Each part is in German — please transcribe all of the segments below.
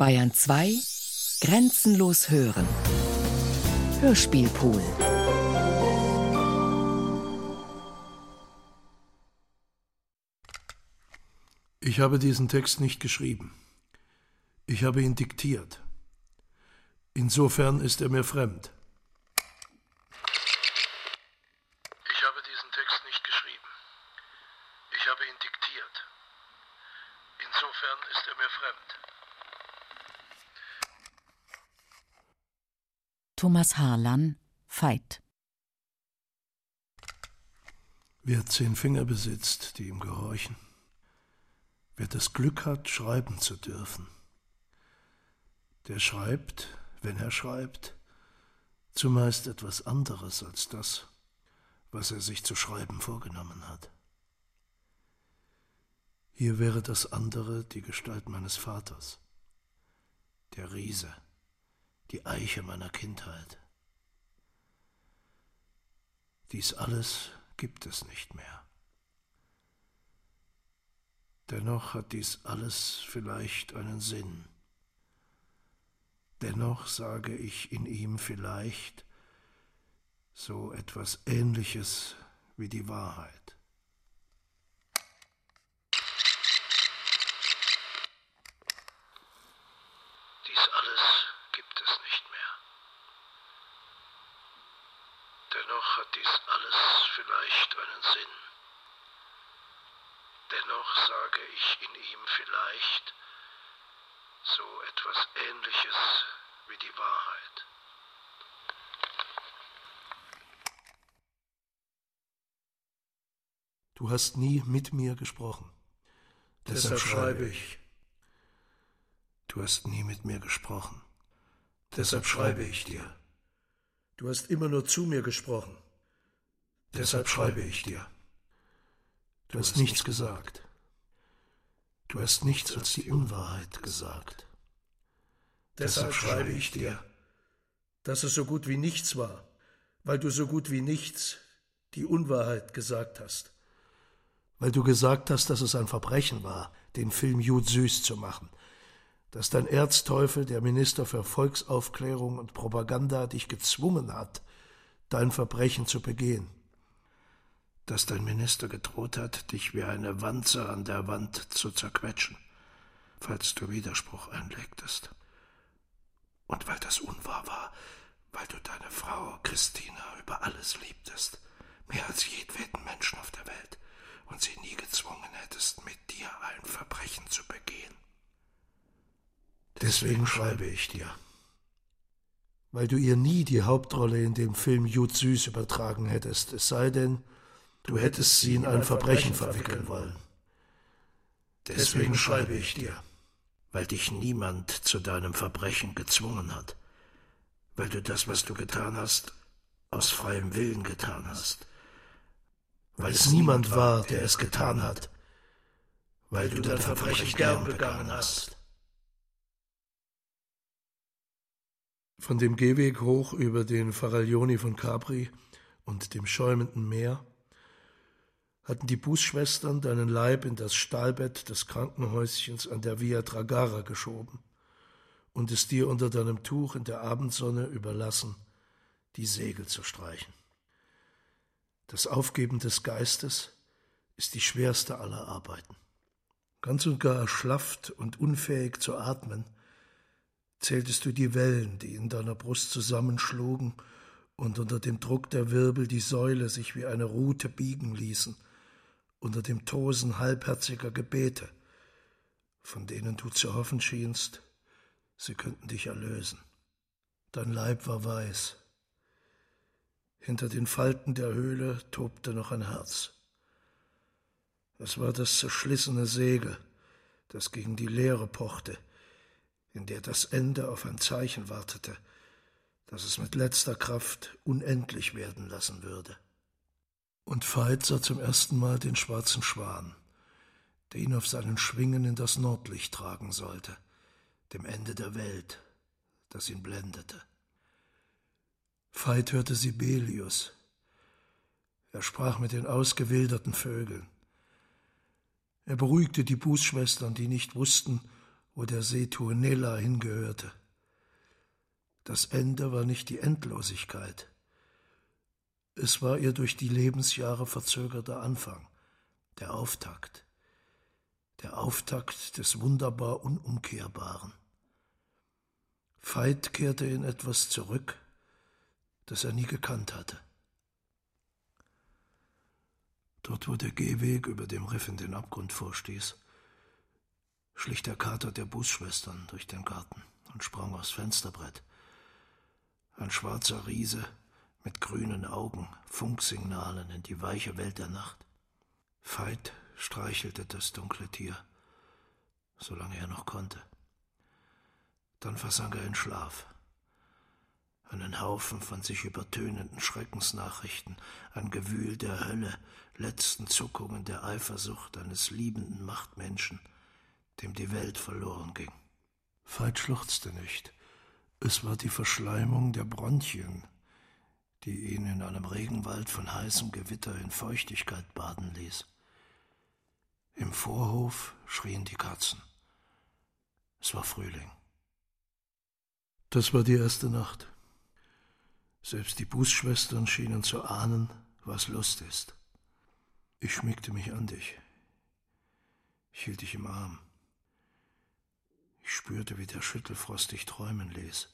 Bayern 2 Grenzenlos hören. Hörspielpool. Ich habe diesen Text nicht geschrieben. Ich habe ihn diktiert. Insofern ist er mir fremd. Ich habe diesen Text nicht geschrieben. Ich habe ihn diktiert. Insofern ist er mir fremd. Thomas Harlan, Veit. Wer zehn Finger besitzt, die ihm gehorchen, wer das Glück hat, schreiben zu dürfen, der schreibt, wenn er schreibt, zumeist etwas anderes als das, was er sich zu schreiben vorgenommen hat. Hier wäre das andere die Gestalt meines Vaters, der Riese, die Eiche meiner Kindheit. Dies alles gibt es nicht mehr. Dennoch hat dies alles vielleicht einen Sinn. Dennoch sage ich in ihm vielleicht so etwas Ähnliches wie die Wahrheit. Dies alles gibt es nicht mehr. Dennoch hat dies alles vielleicht einen Sinn. Dennoch sage ich in ihm vielleicht so etwas Ähnliches wie die Wahrheit. Du hast nie mit mir gesprochen. Deshalb, Deshalb schreibe ich. Du hast nie mit mir gesprochen. Deshalb schreibe ich dir. Du hast immer nur zu mir gesprochen. Deshalb schreibe ich dir. Du hast nichts gesagt. Du hast nichts als die Unwahrheit gesagt. Deshalb schreibe ich dir, dass es so gut wie nichts war, weil du so gut wie nichts die Unwahrheit gesagt hast. Weil du gesagt hast, dass es ein Verbrechen war, den Film Jud süß zu machen, dass dein Erzteufel, der Minister für Volksaufklärung und Propaganda, dich gezwungen hat, dein Verbrechen zu begehen dass dein Minister gedroht hat, dich wie eine Wanze an der Wand zu zerquetschen, falls du Widerspruch einlegtest. Und weil das unwahr war, weil du deine Frau Christina über alles liebtest, mehr als jedweden Menschen auf der Welt, und sie nie gezwungen hättest, mit dir ein Verbrechen zu begehen. Deswegen schreibe ich dir, weil du ihr nie die Hauptrolle in dem Film Jud Süß übertragen hättest, es sei denn, Du hättest sie in ein Verbrechen verwickeln wollen. Deswegen schreibe ich dir, weil dich niemand zu deinem Verbrechen gezwungen hat, weil du das, was du getan hast, aus freiem Willen getan hast, weil es niemand war, der es getan hat, weil du dein Verbrechen gern begangen hast. Von dem Gehweg hoch über den Faraglioni von Capri und dem schäumenden Meer hatten die Bußschwestern deinen Leib in das Stahlbett des Krankenhäuschens an der Via Tragara geschoben und es dir unter deinem Tuch in der Abendsonne überlassen, die Segel zu streichen. Das Aufgeben des Geistes ist die schwerste aller Arbeiten. Ganz und gar erschlafft und unfähig zu atmen, zähltest du die Wellen, die in deiner Brust zusammenschlugen und unter dem Druck der Wirbel die Säule sich wie eine Rute biegen ließen – unter dem Tosen halbherziger Gebete, von denen du zu hoffen schienst, sie könnten dich erlösen. Dein Leib war weiß. Hinter den Falten der Höhle tobte noch ein Herz. Es war das zerschlissene Segel, das gegen die Leere pochte, in der das Ende auf ein Zeichen wartete, das es mit letzter Kraft unendlich werden lassen würde. Und Veit sah zum ersten Mal den schwarzen Schwan, der ihn auf seinen Schwingen in das Nordlicht tragen sollte, dem Ende der Welt, das ihn blendete. Veit hörte Sibelius. Er sprach mit den ausgewilderten Vögeln. Er beruhigte die Bußschwestern, die nicht wussten, wo der See Tuonela hingehörte. Das Ende war nicht die Endlosigkeit. Es war ihr durch die Lebensjahre verzögerter Anfang, der Auftakt, der Auftakt des wunderbar Unumkehrbaren. Veit kehrte in etwas zurück, das er nie gekannt hatte. Dort, wo der Gehweg über dem Riff in den Abgrund vorstieß, schlich der Kater der Busschwestern durch den Garten und sprang aufs Fensterbrett. Ein schwarzer Riese mit grünen Augen, Funksignalen in die weiche Welt der Nacht. Veit streichelte das dunkle Tier, solange er noch konnte. Dann versank er in Schlaf. Einen Haufen von sich übertönenden Schreckensnachrichten, ein Gewühl der Hölle, letzten Zuckungen der Eifersucht eines liebenden Machtmenschen, dem die Welt verloren ging. Veit schluchzte nicht. Es war die Verschleimung der Bronchien, die ihn in einem Regenwald von heißem Gewitter in Feuchtigkeit baden ließ. Im Vorhof schrien die Katzen. Es war Frühling. Das war die erste Nacht. Selbst die Bußschwestern schienen zu ahnen, was Lust ist. Ich schmiegte mich an dich. Ich hielt dich im Arm. Ich spürte, wie der Schüttelfrost dich träumen ließ,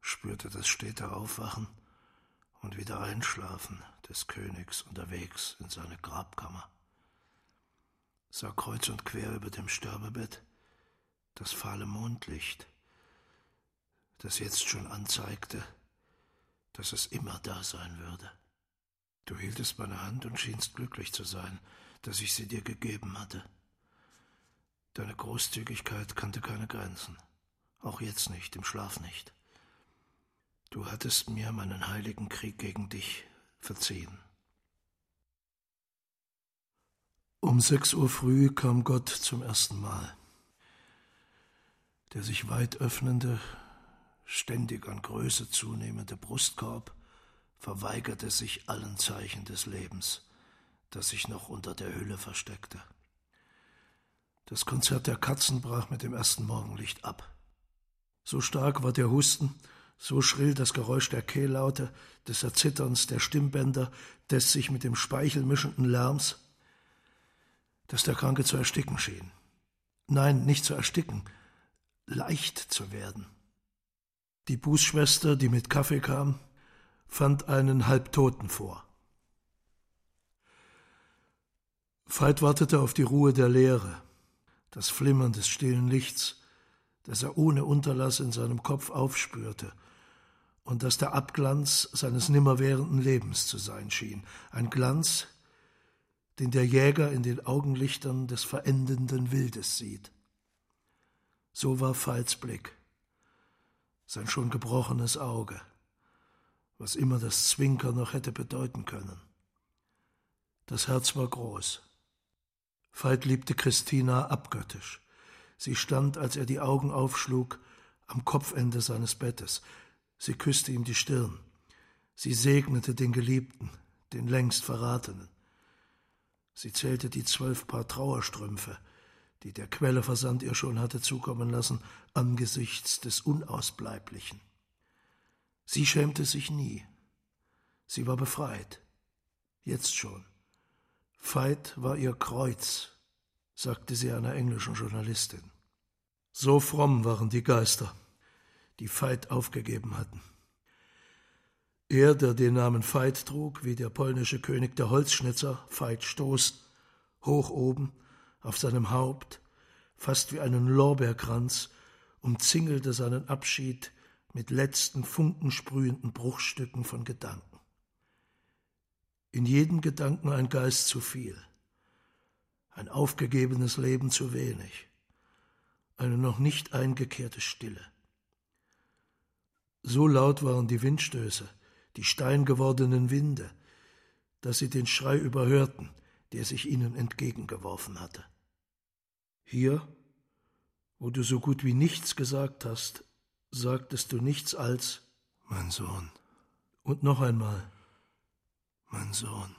spürte das stete Aufwachen und wieder Einschlafen des Königs unterwegs in seine Grabkammer, sah kreuz und quer über dem Sterbebett das fahle Mondlicht, das jetzt schon anzeigte, dass es immer da sein würde. Du hieltest meine Hand und schienst glücklich zu sein, dass ich sie dir gegeben hatte. Deine Großzügigkeit kannte keine Grenzen, auch jetzt nicht, im Schlaf nicht. Du hattest mir meinen heiligen Krieg gegen dich verziehen. Um sechs Uhr früh kam Gott zum ersten Mal. Der sich weit öffnende, ständig an Größe zunehmende Brustkorb verweigerte sich allen Zeichen des Lebens, das sich noch unter der Hülle versteckte. Das Konzert der Katzen brach mit dem ersten Morgenlicht ab. So stark war der Husten, so schrill das Geräusch der Kehllaute, des Erzitterns der Stimmbänder, des sich mit dem Speichel mischenden Lärms, dass der Kranke zu ersticken schien. Nein, nicht zu ersticken, leicht zu werden. Die Bußschwester, die mit Kaffee kam, fand einen Halbtoten vor. Veit wartete auf die Ruhe der Leere, das Flimmern des stillen Lichts, das er ohne Unterlass in seinem Kopf aufspürte und das der Abglanz seines nimmerwährenden Lebens zu sein schien, ein Glanz, den der Jäger in den Augenlichtern des verendenden Wildes sieht. So war Veits Blick sein schon gebrochenes Auge, was immer das Zwinkern noch hätte bedeuten können. Das Herz war groß. Veit liebte Christina abgöttisch. Sie stand, als er die Augen aufschlug, am Kopfende seines Bettes. Sie küsste ihm die Stirn. Sie segnete den Geliebten, den längst Verratenen. Sie zählte die zwölf Paar Trauerstrümpfe, die der Quelleversand ihr schon hatte zukommen lassen, angesichts des Unausbleiblichen. Sie schämte sich nie. Sie war befreit. Jetzt schon. Veit war ihr Kreuz, sagte sie einer englischen Journalistin. So fromm waren die Geister, die Veit aufgegeben hatten. Er, der den Namen Veit trug, wie der polnische König der Holzschnitzer, Veit Stoß, hoch oben, auf seinem Haupt, fast wie einen Lorbeerkranz, umzingelte seinen Abschied mit letzten funkensprühenden Bruchstücken von Gedanken. In jedem Gedanken ein Geist zu viel, ein aufgegebenes Leben zu wenig, eine noch nicht eingekehrte Stille. So laut waren die Windstöße, die steingewordenen Winde, dass sie den Schrei überhörten, der sich ihnen entgegengeworfen hatte. Hier, wo du so gut wie nichts gesagt hast, sagtest du nichts als mein Sohn. Und noch einmal, mein Sohn.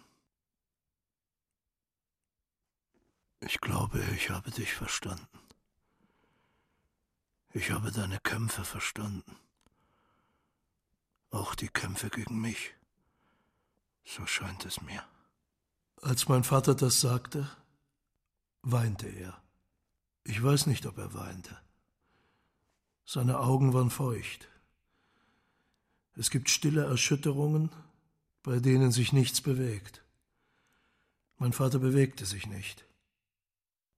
Ich glaube, ich habe dich verstanden. Ich habe deine Kämpfe verstanden. Auch die Kämpfe gegen mich. So scheint es mir. Als mein Vater das sagte, weinte er. Ich weiß nicht, ob er weinte. Seine Augen waren feucht. Es gibt stille Erschütterungen, bei denen sich nichts bewegt. Mein Vater bewegte sich nicht.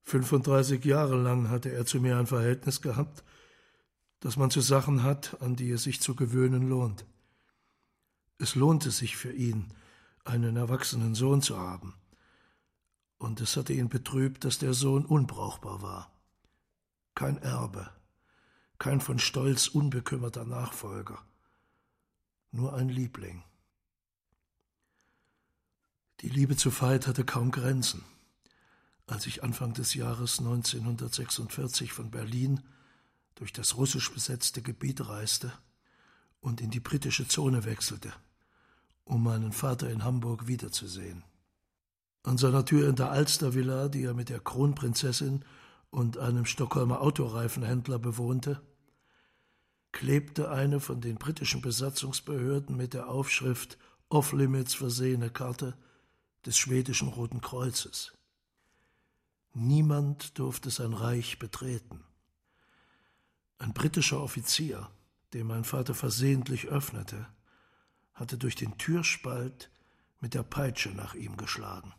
35 Jahre lang hatte er zu mir ein Verhältnis gehabt, das man zu Sachen hat, an die es sich zu gewöhnen lohnt. Es lohnte sich für ihn, einen erwachsenen Sohn zu haben. Und es hatte ihn betrübt, dass der Sohn unbrauchbar war. Kein Erbe, kein von Stolz unbekümmerter Nachfolger, nur ein Liebling. Die Liebe zu Veit hatte kaum Grenzen. Als ich Anfang des Jahres 1946 von Berlin durch das russisch besetzte Gebiet reiste und in die britische Zone wechselte, um meinen Vater in Hamburg wiederzusehen. An seiner Tür in der Alstervilla, die er mit der Kronprinzessin und einem Stockholmer Autoreifenhändler bewohnte, klebte eine von den britischen Besatzungsbehörden mit der Aufschrift Off-Limits versehene Karte des schwedischen Roten Kreuzes. Niemand durfte sein Reich betreten. Ein britischer Offizier, dem mein Vater versehentlich öffnete, hatte durch den Türspalt mit der Peitsche nach ihm geschlagen.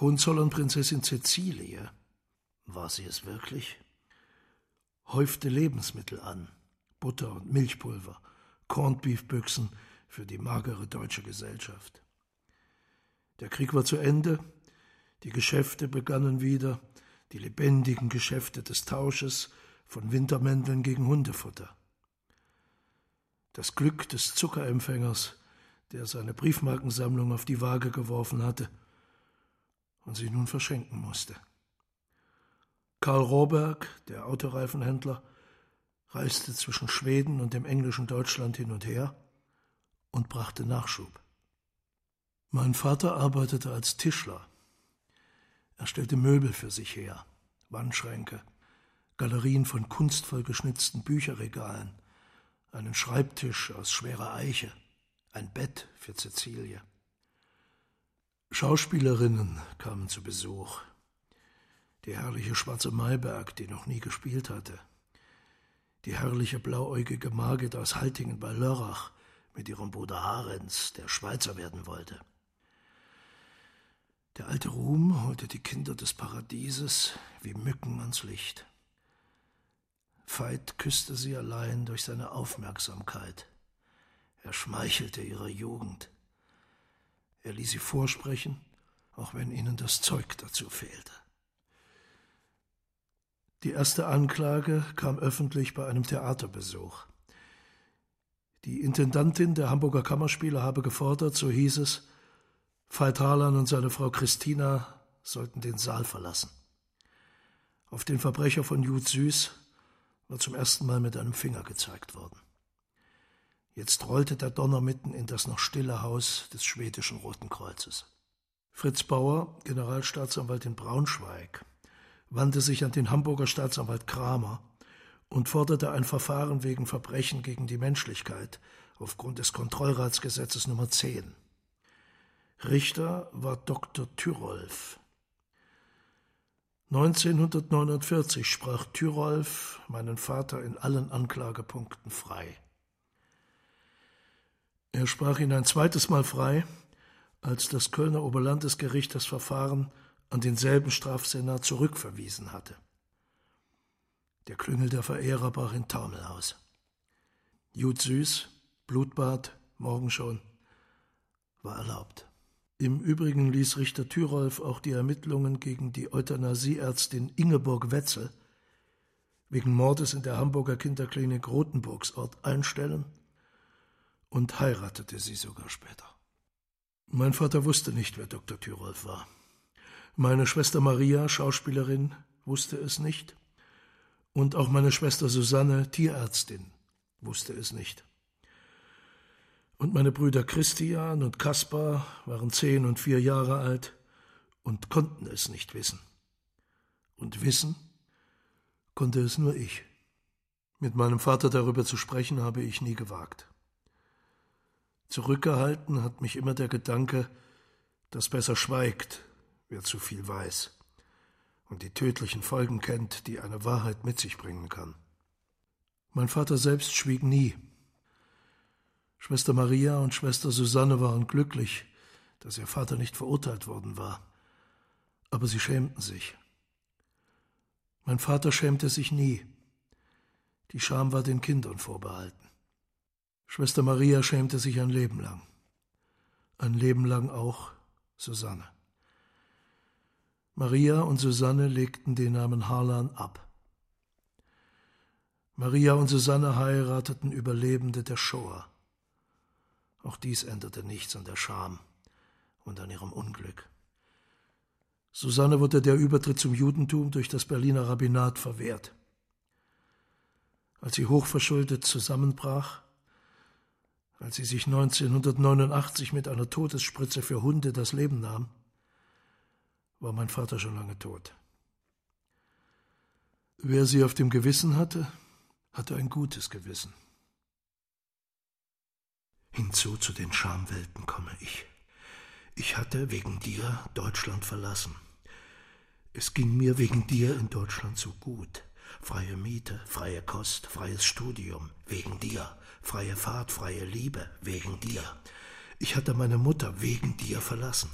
Hohenzollern-Prinzessin Cäcilie, war sie es wirklich? häufte Lebensmittel an, Butter und Milchpulver, Cornbeefbüchsen für die magere deutsche Gesellschaft. Der Krieg war zu Ende, die Geschäfte begannen wieder, die lebendigen Geschäfte des Tausches von Wintermänteln gegen Hundefutter. Das Glück des Zuckerempfängers, der seine Briefmarkensammlung auf die Waage geworfen hatte und sie nun verschenken musste. Karl Rohrberg, der Autoreifenhändler, reiste zwischen Schweden und dem englischen Deutschland hin und her und brachte Nachschub. Mein Vater arbeitete als Tischler. Er stellte Möbel für sich her, Wandschränke, Galerien von kunstvoll geschnitzten Bücherregalen, einen Schreibtisch aus schwerer Eiche, ein Bett für Cäcilie. Schauspielerinnen kamen zu Besuch die herrliche schwarze Maiberg, die noch nie gespielt hatte, die herrliche blauäugige Margit aus Haltingen bei Lörrach mit ihrem Bruder Harens, der Schweizer werden wollte. Der alte Ruhm holte die Kinder des Paradieses wie Mücken ans Licht. Veit küsste sie allein durch seine Aufmerksamkeit. Er schmeichelte ihrer Jugend. Er ließ sie vorsprechen, auch wenn ihnen das Zeug dazu fehlte. Die erste Anklage kam öffentlich bei einem Theaterbesuch. Die Intendantin der Hamburger Kammerspiele habe gefordert, so hieß es, Veit Harlan und seine Frau Christina sollten den Saal verlassen. Auf den Verbrecher von Jud Süß war zum ersten Mal mit einem Finger gezeigt worden. Jetzt rollte der Donner mitten in das noch stille Haus des schwedischen Roten Kreuzes. Fritz Bauer, Generalstaatsanwalt in Braunschweig, wandte sich an den Hamburger Staatsanwalt Kramer und forderte ein Verfahren wegen Verbrechen gegen die Menschlichkeit aufgrund des Kontrollratsgesetzes Nummer 10. Richter war Dr. Thyrolf. 1949 sprach Thyrolf meinen Vater in allen Anklagepunkten frei. Er sprach ihn ein zweites Mal frei, als das Kölner Oberlandesgericht das Verfahren an denselben Strafsenat zurückverwiesen hatte. Der Klüngel der Verehrer brach in Taumel aus. Jud süß, Blutbad, morgen schon, war erlaubt. Im Übrigen ließ Richter Thyrolf auch die Ermittlungen gegen die Euthanasieärztin Ingeborg Wetzel wegen Mordes in der Hamburger Kinderklinik Rotenburgsort einstellen und heiratete sie sogar später. Mein Vater wusste nicht, wer Dr. Thyrolf war. Meine Schwester Maria, Schauspielerin, wusste es nicht. Und auch meine Schwester Susanne, Tierärztin, wusste es nicht. Und meine Brüder Christian und Kaspar waren zehn und vier Jahre alt und konnten es nicht wissen. Und wissen konnte es nur ich. Mit meinem Vater darüber zu sprechen habe ich nie gewagt. Zurückgehalten hat mich immer der Gedanke, dass besser schweigt, wer zu viel weiß und die tödlichen Folgen kennt, die eine Wahrheit mit sich bringen kann. Mein Vater selbst schwieg nie. Schwester Maria und Schwester Susanne waren glücklich, dass ihr Vater nicht verurteilt worden war, aber sie schämten sich. Mein Vater schämte sich nie. Die Scham war den Kindern vorbehalten. Schwester Maria schämte sich ein Leben lang. Ein Leben lang auch Susanne. Maria und Susanne legten den Namen Harlan ab. Maria und Susanne heirateten Überlebende der Shoah. Auch dies änderte nichts an der Scham und an ihrem Unglück. Susanne wurde der Übertritt zum Judentum durch das Berliner Rabbinat verwehrt. Als sie hochverschuldet zusammenbrach, als sie sich 1989 mit einer Todesspritze für Hunde das Leben nahm, war mein Vater schon lange tot. Wer sie auf dem Gewissen hatte, hatte ein gutes Gewissen. Hinzu zu den Schamwelten komme ich. Ich hatte wegen dir Deutschland verlassen. Es ging mir wegen dir in Deutschland so gut. Freie Miete, freie Kost, freies Studium, wegen dir. Freie Fahrt, freie Liebe, wegen dir. Ich hatte meine Mutter wegen dir verlassen.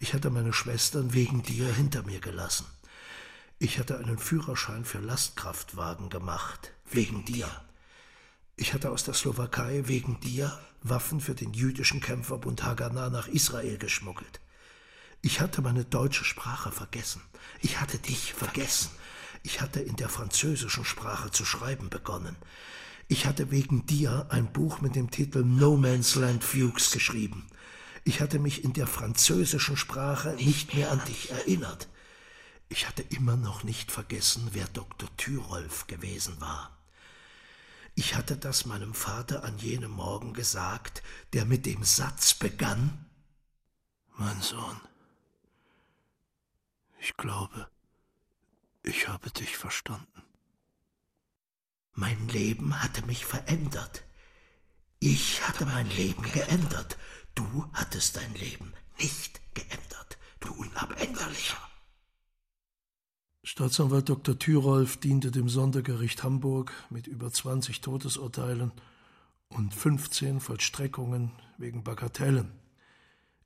Ich hatte meine Schwestern wegen dir hinter mir gelassen. Ich hatte einen Führerschein für Lastkraftwagen gemacht, wegen dir. Ich hatte aus der Slowakei wegen dir Waffen für den jüdischen Kämpferbund Haganah nach Israel geschmuggelt. Ich hatte meine deutsche Sprache vergessen. Ich hatte dich vergessen. Ich hatte in der französischen Sprache zu schreiben begonnen. Ich hatte wegen dir ein Buch mit dem Titel No Man's Land Fuchs geschrieben. Ich hatte mich in der französischen Sprache nicht mehr an dich erinnert. Ich hatte immer noch nicht vergessen, wer Dr. Thyrolf gewesen war. Ich hatte das meinem Vater an jenem Morgen gesagt, der mit dem Satz begann Mein Sohn, ich glaube, ich habe dich verstanden. Mein Leben hatte mich verändert. Ich hatte mein Leben geändert. Du hattest dein Leben nicht geändert, du Unabänderlicher. Staatsanwalt Dr. Thyrolf diente dem Sondergericht Hamburg mit über 20 Todesurteilen und 15 Vollstreckungen wegen Bagatellen,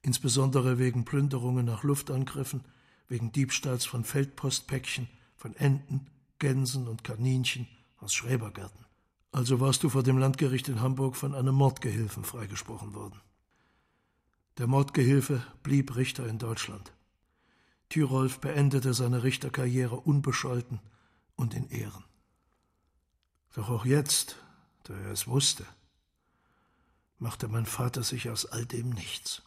insbesondere wegen Plünderungen nach Luftangriffen, wegen Diebstahls von Feldpostpäckchen, von Enten, Gänsen und Kaninchen aus Schrebergärten. Also warst du vor dem Landgericht in Hamburg von einem Mordgehilfen freigesprochen worden. Der Mordgehilfe blieb Richter in Deutschland. Thyrolf beendete seine Richterkarriere unbescholten und in Ehren. Doch auch jetzt, da er es wusste, machte mein Vater sich aus all dem nichts.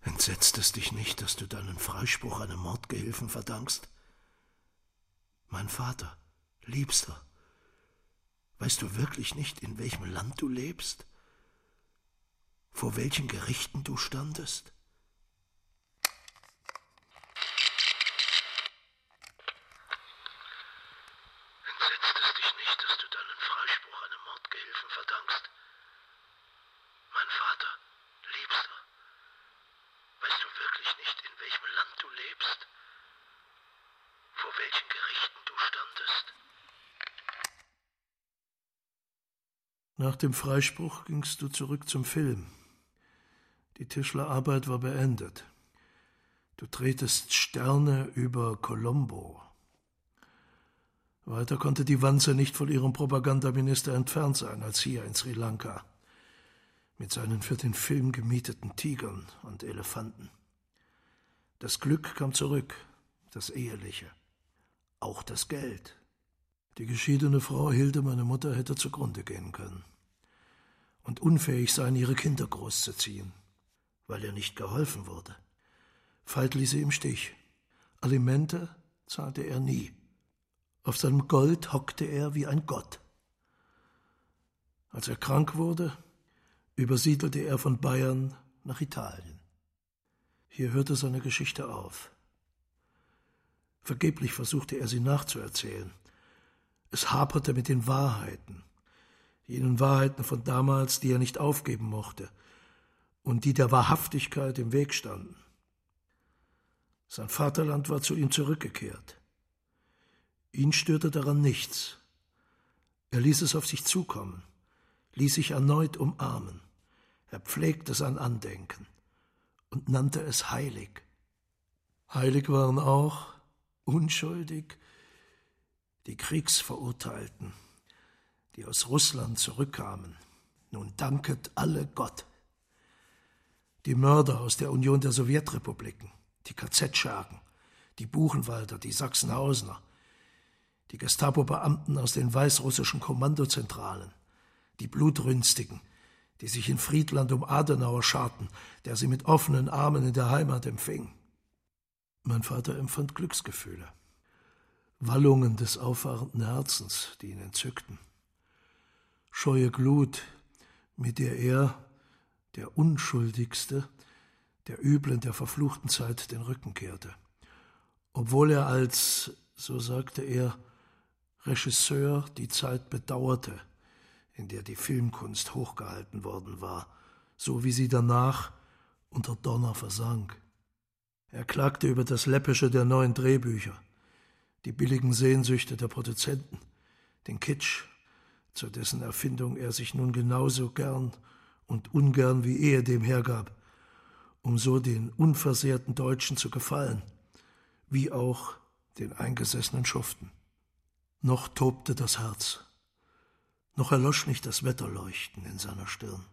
Entsetzt es dich nicht, dass du deinen Freispruch einem Mordgehilfen verdankst? Mein Vater, Liebster, weißt du wirklich nicht, in welchem Land du lebst? Vor welchen Gerichten du standest? Nach dem Freispruch gingst du zurück zum Film. Die Tischlerarbeit war beendet. Du drehtest Sterne über Colombo. Weiter konnte die Wanze nicht von ihrem Propagandaminister entfernt sein als hier in Sri Lanka, mit seinen für den Film gemieteten Tigern und Elefanten. Das Glück kam zurück, das Eheliche, auch das Geld. Die geschiedene Frau Hilde, meine Mutter, hätte zugrunde gehen können und unfähig sein, ihre Kinder großzuziehen, weil ihr nicht geholfen wurde. Veit ließ sie im Stich. Alimente zahlte er nie. Auf seinem Gold hockte er wie ein Gott. Als er krank wurde, übersiedelte er von Bayern nach Italien. Hier hörte seine Geschichte auf. Vergeblich versuchte er sie nachzuerzählen. Es haperte mit den Wahrheiten, jenen Wahrheiten von damals, die er nicht aufgeben mochte und die der Wahrhaftigkeit im Weg standen. Sein Vaterland war zu ihm zurückgekehrt. Ihn störte daran nichts. Er ließ es auf sich zukommen, ließ sich erneut umarmen. Er pflegte sein Andenken und nannte es heilig. Heilig waren auch, unschuldig, die Kriegsverurteilten, die aus Russland zurückkamen. Nun danket alle Gott. Die Mörder aus der Union der Sowjetrepubliken, die KZ-Schergen, die Buchenwalder, die Sachsenhausener, die Gestapo-Beamten aus den weißrussischen Kommandozentralen, die Blutrünstigen, die sich in Friedland um Adenauer scharten, der sie mit offenen Armen in der Heimat empfing. Mein Vater empfand Glücksgefühle, Wallungen des auffahrenden Herzens, die ihn entzückten. Scheue Glut, mit der er, der Unschuldigste, der Üblen der verfluchten Zeit den Rücken kehrte. Obwohl er als, so sagte er, Regisseur die Zeit bedauerte, in der die Filmkunst hochgehalten worden war, so wie sie danach unter Donner versank. Er klagte über das Läppische der neuen Drehbücher, die billigen Sehnsüchte der Produzenten, den Kitsch, zu dessen Erfindung er sich nun genauso gern und ungern wie er dem hergab, um so den unversehrten Deutschen zu gefallen, wie auch den eingesessenen Schuften. Noch tobte das Herz, noch erlosch nicht das Wetterleuchten in seiner Stirn.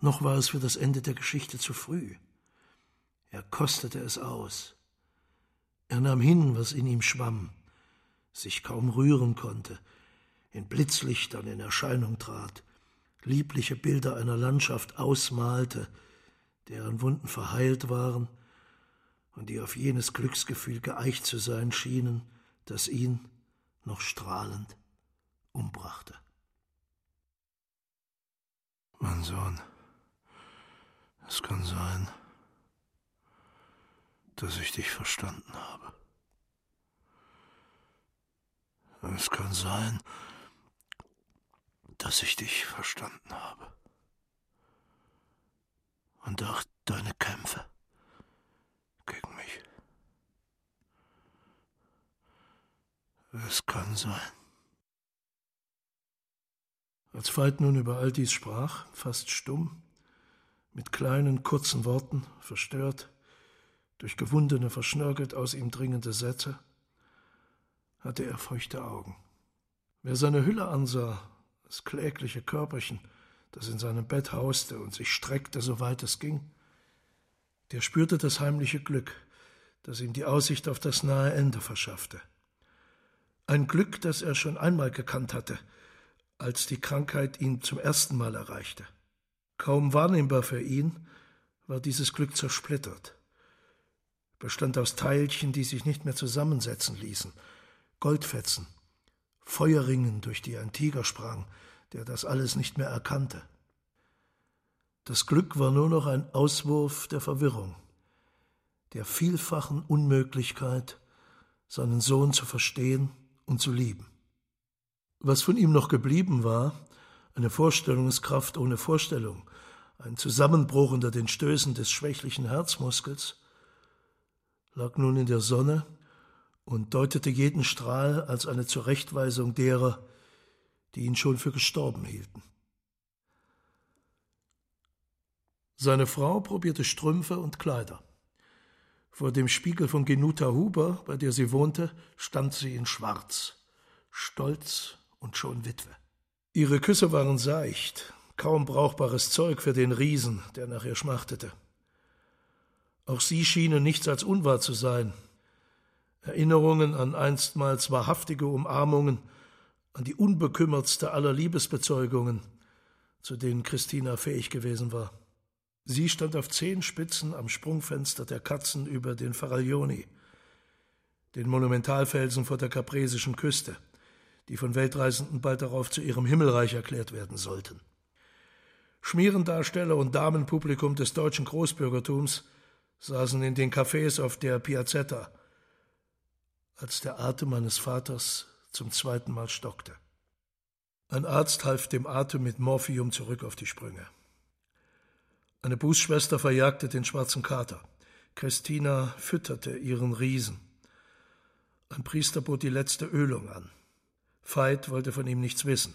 Noch war es für das Ende der Geschichte zu früh. Er kostete es aus. Er nahm hin, was in ihm schwamm, sich kaum rühren konnte, in Blitzlichtern in Erscheinung trat, liebliche Bilder einer Landschaft ausmalte, deren Wunden verheilt waren und die auf jenes Glücksgefühl geeicht zu sein schienen, das ihn noch strahlend umbrachte. Mein Sohn, es kann sein, dass ich dich verstanden habe. Es kann sein, dass ich dich verstanden habe. Und auch deine Kämpfe gegen mich. Es kann sein. Als Veit nun über all dies sprach, fast stumm, mit kleinen, kurzen Worten, verstört, durch gewundene, verschnörkelt aus ihm dringende Sätze, hatte er feuchte Augen. Wer seine Hülle ansah, das klägliche Körperchen, das in seinem Bett hauste und sich streckte, soweit es ging, der spürte das heimliche Glück, das ihm die Aussicht auf das nahe Ende verschaffte. Ein Glück, das er schon einmal gekannt hatte, als die Krankheit ihn zum ersten Mal erreichte. Kaum wahrnehmbar für ihn war dieses Glück zersplittert, bestand aus Teilchen, die sich nicht mehr zusammensetzen ließen, Goldfetzen, Feuerringen, durch die ein Tiger sprang, der das alles nicht mehr erkannte. Das Glück war nur noch ein Auswurf der Verwirrung, der vielfachen Unmöglichkeit, seinen Sohn zu verstehen und zu lieben. Was von ihm noch geblieben war, eine Vorstellungskraft ohne Vorstellung, ein Zusammenbruch unter den Stößen des schwächlichen Herzmuskels, lag nun in der Sonne und deutete jeden Strahl als eine Zurechtweisung derer, die ihn schon für gestorben hielten. Seine Frau probierte Strümpfe und Kleider. Vor dem Spiegel von Genuta Huber, bei der sie wohnte, stand sie in Schwarz, stolz und schon Witwe. Ihre Küsse waren seicht, kaum brauchbares Zeug für den Riesen, der nach ihr schmachtete. Auch sie schienen nichts als unwahr zu sein. Erinnerungen an einstmals wahrhaftige Umarmungen, an die unbekümmertste aller Liebesbezeugungen, zu denen Christina fähig gewesen war. Sie stand auf zehn Spitzen am Sprungfenster der Katzen über den Faraglioni, den Monumentalfelsen vor der kapresischen Küste, die von Weltreisenden bald darauf zu ihrem Himmelreich erklärt werden sollten. Schmierendarsteller und Damenpublikum des deutschen Großbürgertums saßen in den Cafés auf der Piazzetta, als der Atem meines Vaters zum zweiten Mal stockte. Ein Arzt half dem Atem mit Morphium zurück auf die Sprünge. Eine Bußschwester verjagte den schwarzen Kater. Christina fütterte ihren Riesen. Ein Priester bot die letzte Ölung an. Veit wollte von ihm nichts wissen.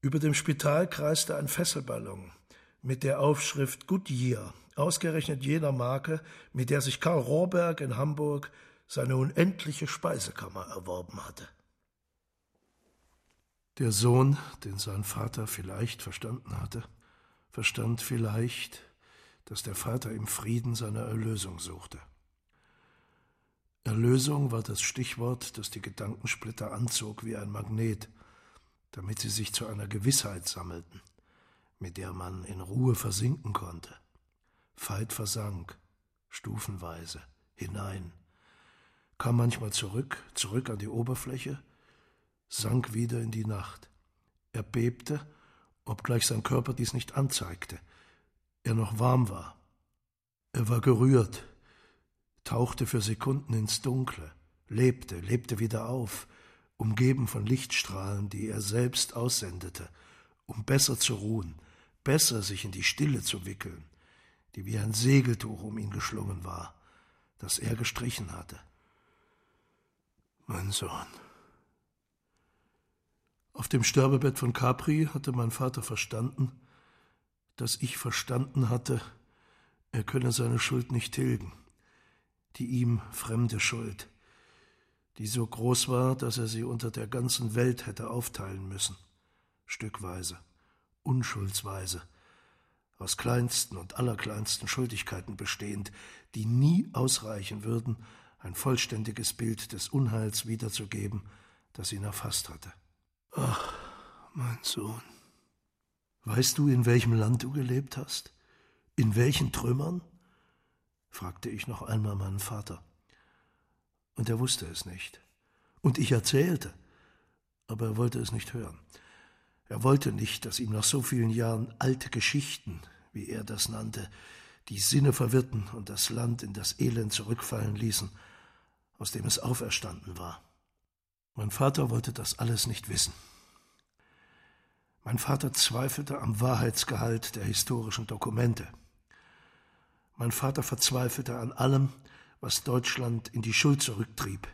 Über dem Spital kreiste ein Fesselballon mit der Aufschrift Goodyear, ausgerechnet jener Marke, mit der sich Karl Rohrberg in Hamburg seine unendliche Speisekammer erworben hatte. Der Sohn, den sein Vater vielleicht verstanden hatte, verstand vielleicht, dass der Vater im Frieden seine Erlösung suchte. Erlösung war das Stichwort, das die Gedankensplitter anzog wie ein Magnet, damit sie sich zu einer Gewissheit sammelten, mit der man in Ruhe versinken konnte. Veit versank, stufenweise, hinein, kam manchmal zurück, zurück an die Oberfläche, sank wieder in die Nacht. Er bebte, obgleich sein Körper dies nicht anzeigte, er noch warm war. Er war gerührt, tauchte für Sekunden ins Dunkle, lebte, lebte wieder auf, umgeben von Lichtstrahlen, die er selbst aussendete, um besser zu ruhen, besser sich in die Stille zu wickeln, die wie ein Segeltuch um ihn geschlungen war, das er gestrichen hatte. Mein Sohn. Auf dem Sterbebett von Capri hatte mein Vater verstanden, dass ich verstanden hatte, er könne seine Schuld nicht tilgen, die ihm fremde Schuld, die so groß war, dass er sie unter der ganzen Welt hätte aufteilen müssen, stückweise, unschuldsweise, aus kleinsten und allerkleinsten Schuldigkeiten bestehend, die nie ausreichen würden, ein vollständiges Bild des Unheils wiederzugeben, das ihn erfasst hatte. Ach, mein Sohn, weißt du, in welchem Land du gelebt hast? In welchen Trümmern? fragte ich noch einmal meinen Vater und er wusste es nicht. Und ich erzählte, aber er wollte es nicht hören. Er wollte nicht, dass ihm nach so vielen Jahren alte Geschichten, wie er das nannte, die Sinne verwirrten und das Land in das Elend zurückfallen ließen, aus dem es auferstanden war. Mein Vater wollte das alles nicht wissen. Mein Vater zweifelte am Wahrheitsgehalt der historischen Dokumente. Mein Vater verzweifelte an allem, was Deutschland in die Schuld zurücktrieb,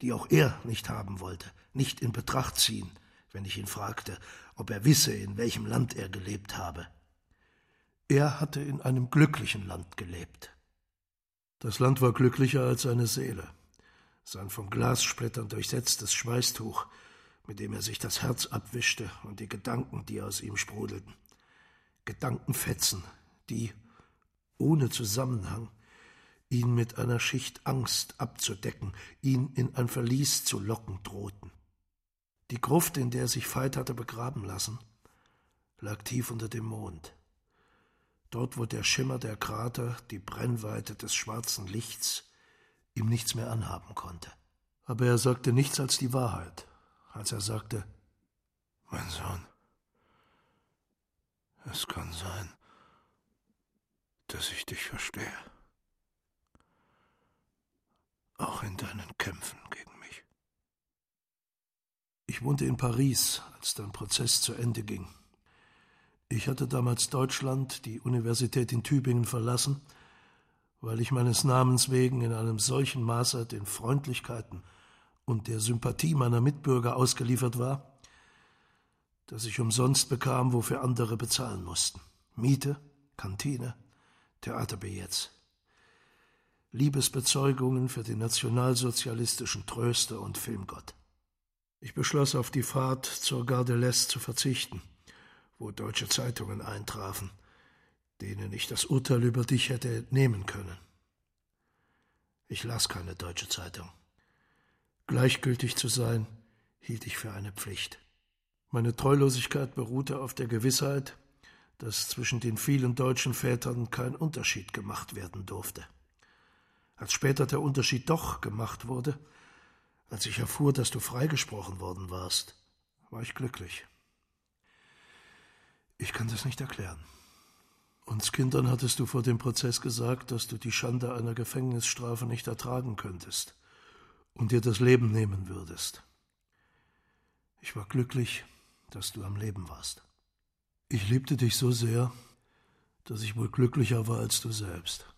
die auch er nicht haben wollte, nicht in Betracht ziehen, wenn ich ihn fragte, ob er wisse, in welchem Land er gelebt habe. Er hatte in einem glücklichen Land gelebt. Das Land war glücklicher als seine Seele. Sein von Glassplittern durchsetztes Schweißtuch, mit dem er sich das Herz abwischte und die Gedanken, die aus ihm sprudelten. Gedankenfetzen, die, ohne Zusammenhang, ihn mit einer Schicht Angst abzudecken, ihn in ein Verlies zu locken drohten. Die Gruft, in der sich Veit hatte begraben lassen, lag tief unter dem Mond. Dort, wo der Schimmer der Krater, die Brennweite des schwarzen Lichts ihm nichts mehr anhaben konnte. Aber er sagte nichts als die Wahrheit, als er sagte, Mein Sohn, es kann sein, dass ich dich verstehe auch in deinen Kämpfen gegen mich. Ich wohnte in Paris, als dein Prozess zu Ende ging. Ich hatte damals Deutschland, die Universität in Tübingen verlassen, weil ich meines Namens wegen in einem solchen Maße den Freundlichkeiten und der Sympathie meiner Mitbürger ausgeliefert war, dass ich umsonst bekam, wofür andere bezahlen mussten. Miete, Kantine, Theaterbillets. Liebesbezeugungen für den nationalsozialistischen Tröster und Filmgott. Ich beschloss, auf die Fahrt zur Gare de l'Est zu verzichten, wo deutsche Zeitungen eintrafen, denen ich das Urteil über dich hätte nehmen können. Ich las keine deutsche Zeitung. Gleichgültig zu sein, hielt ich für eine Pflicht. Meine Treulosigkeit beruhte auf der Gewissheit, dass zwischen den vielen deutschen Vätern kein Unterschied gemacht werden durfte. Als später der Unterschied doch gemacht wurde, als ich erfuhr, dass du freigesprochen worden warst, war ich glücklich. Ich kann das nicht erklären. Uns Kindern hattest du vor dem Prozess gesagt, dass du die Schande einer Gefängnisstrafe nicht ertragen könntest. und dir das Leben nehmen würdest. Ich war glücklich, dass du am Leben warst. Ich liebte dich so sehr, dass ich wohl glücklicher war als du selbst.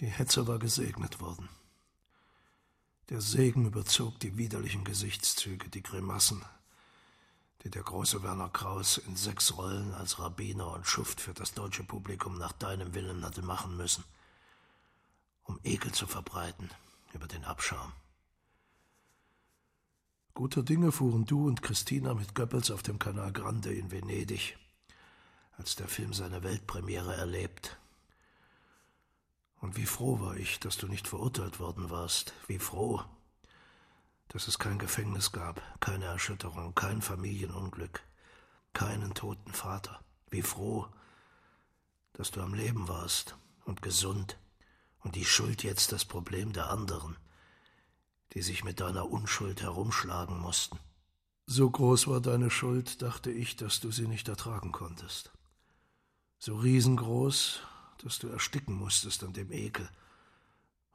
Die Hetze war gesegnet worden. Der Segen überzog die widerlichen Gesichtszüge, die Grimassen, die der große Werner Kraus in sechs Rollen als Rabbiner und Schuft für das deutsche Publikum nach deinem Willen hatte machen müssen, um Ekel zu verbreiten über den Abschaum. Guter Dinge fuhren du und Christina mit Goebbels auf dem Canal Grande in Venedig, als der Film seine Weltpremiere erlebt. Und wie froh war ich, dass du nicht verurteilt worden warst, wie froh, dass es kein Gefängnis gab, keine Erschütterung, kein Familienunglück, keinen toten Vater. Wie froh, dass du am Leben warst und gesund und die Schuld jetzt das Problem der anderen die sich mit deiner Unschuld herumschlagen mussten. So groß war deine Schuld, dachte ich, dass du sie nicht ertragen konntest. So riesengroß, dass du ersticken musstest an dem Ekel.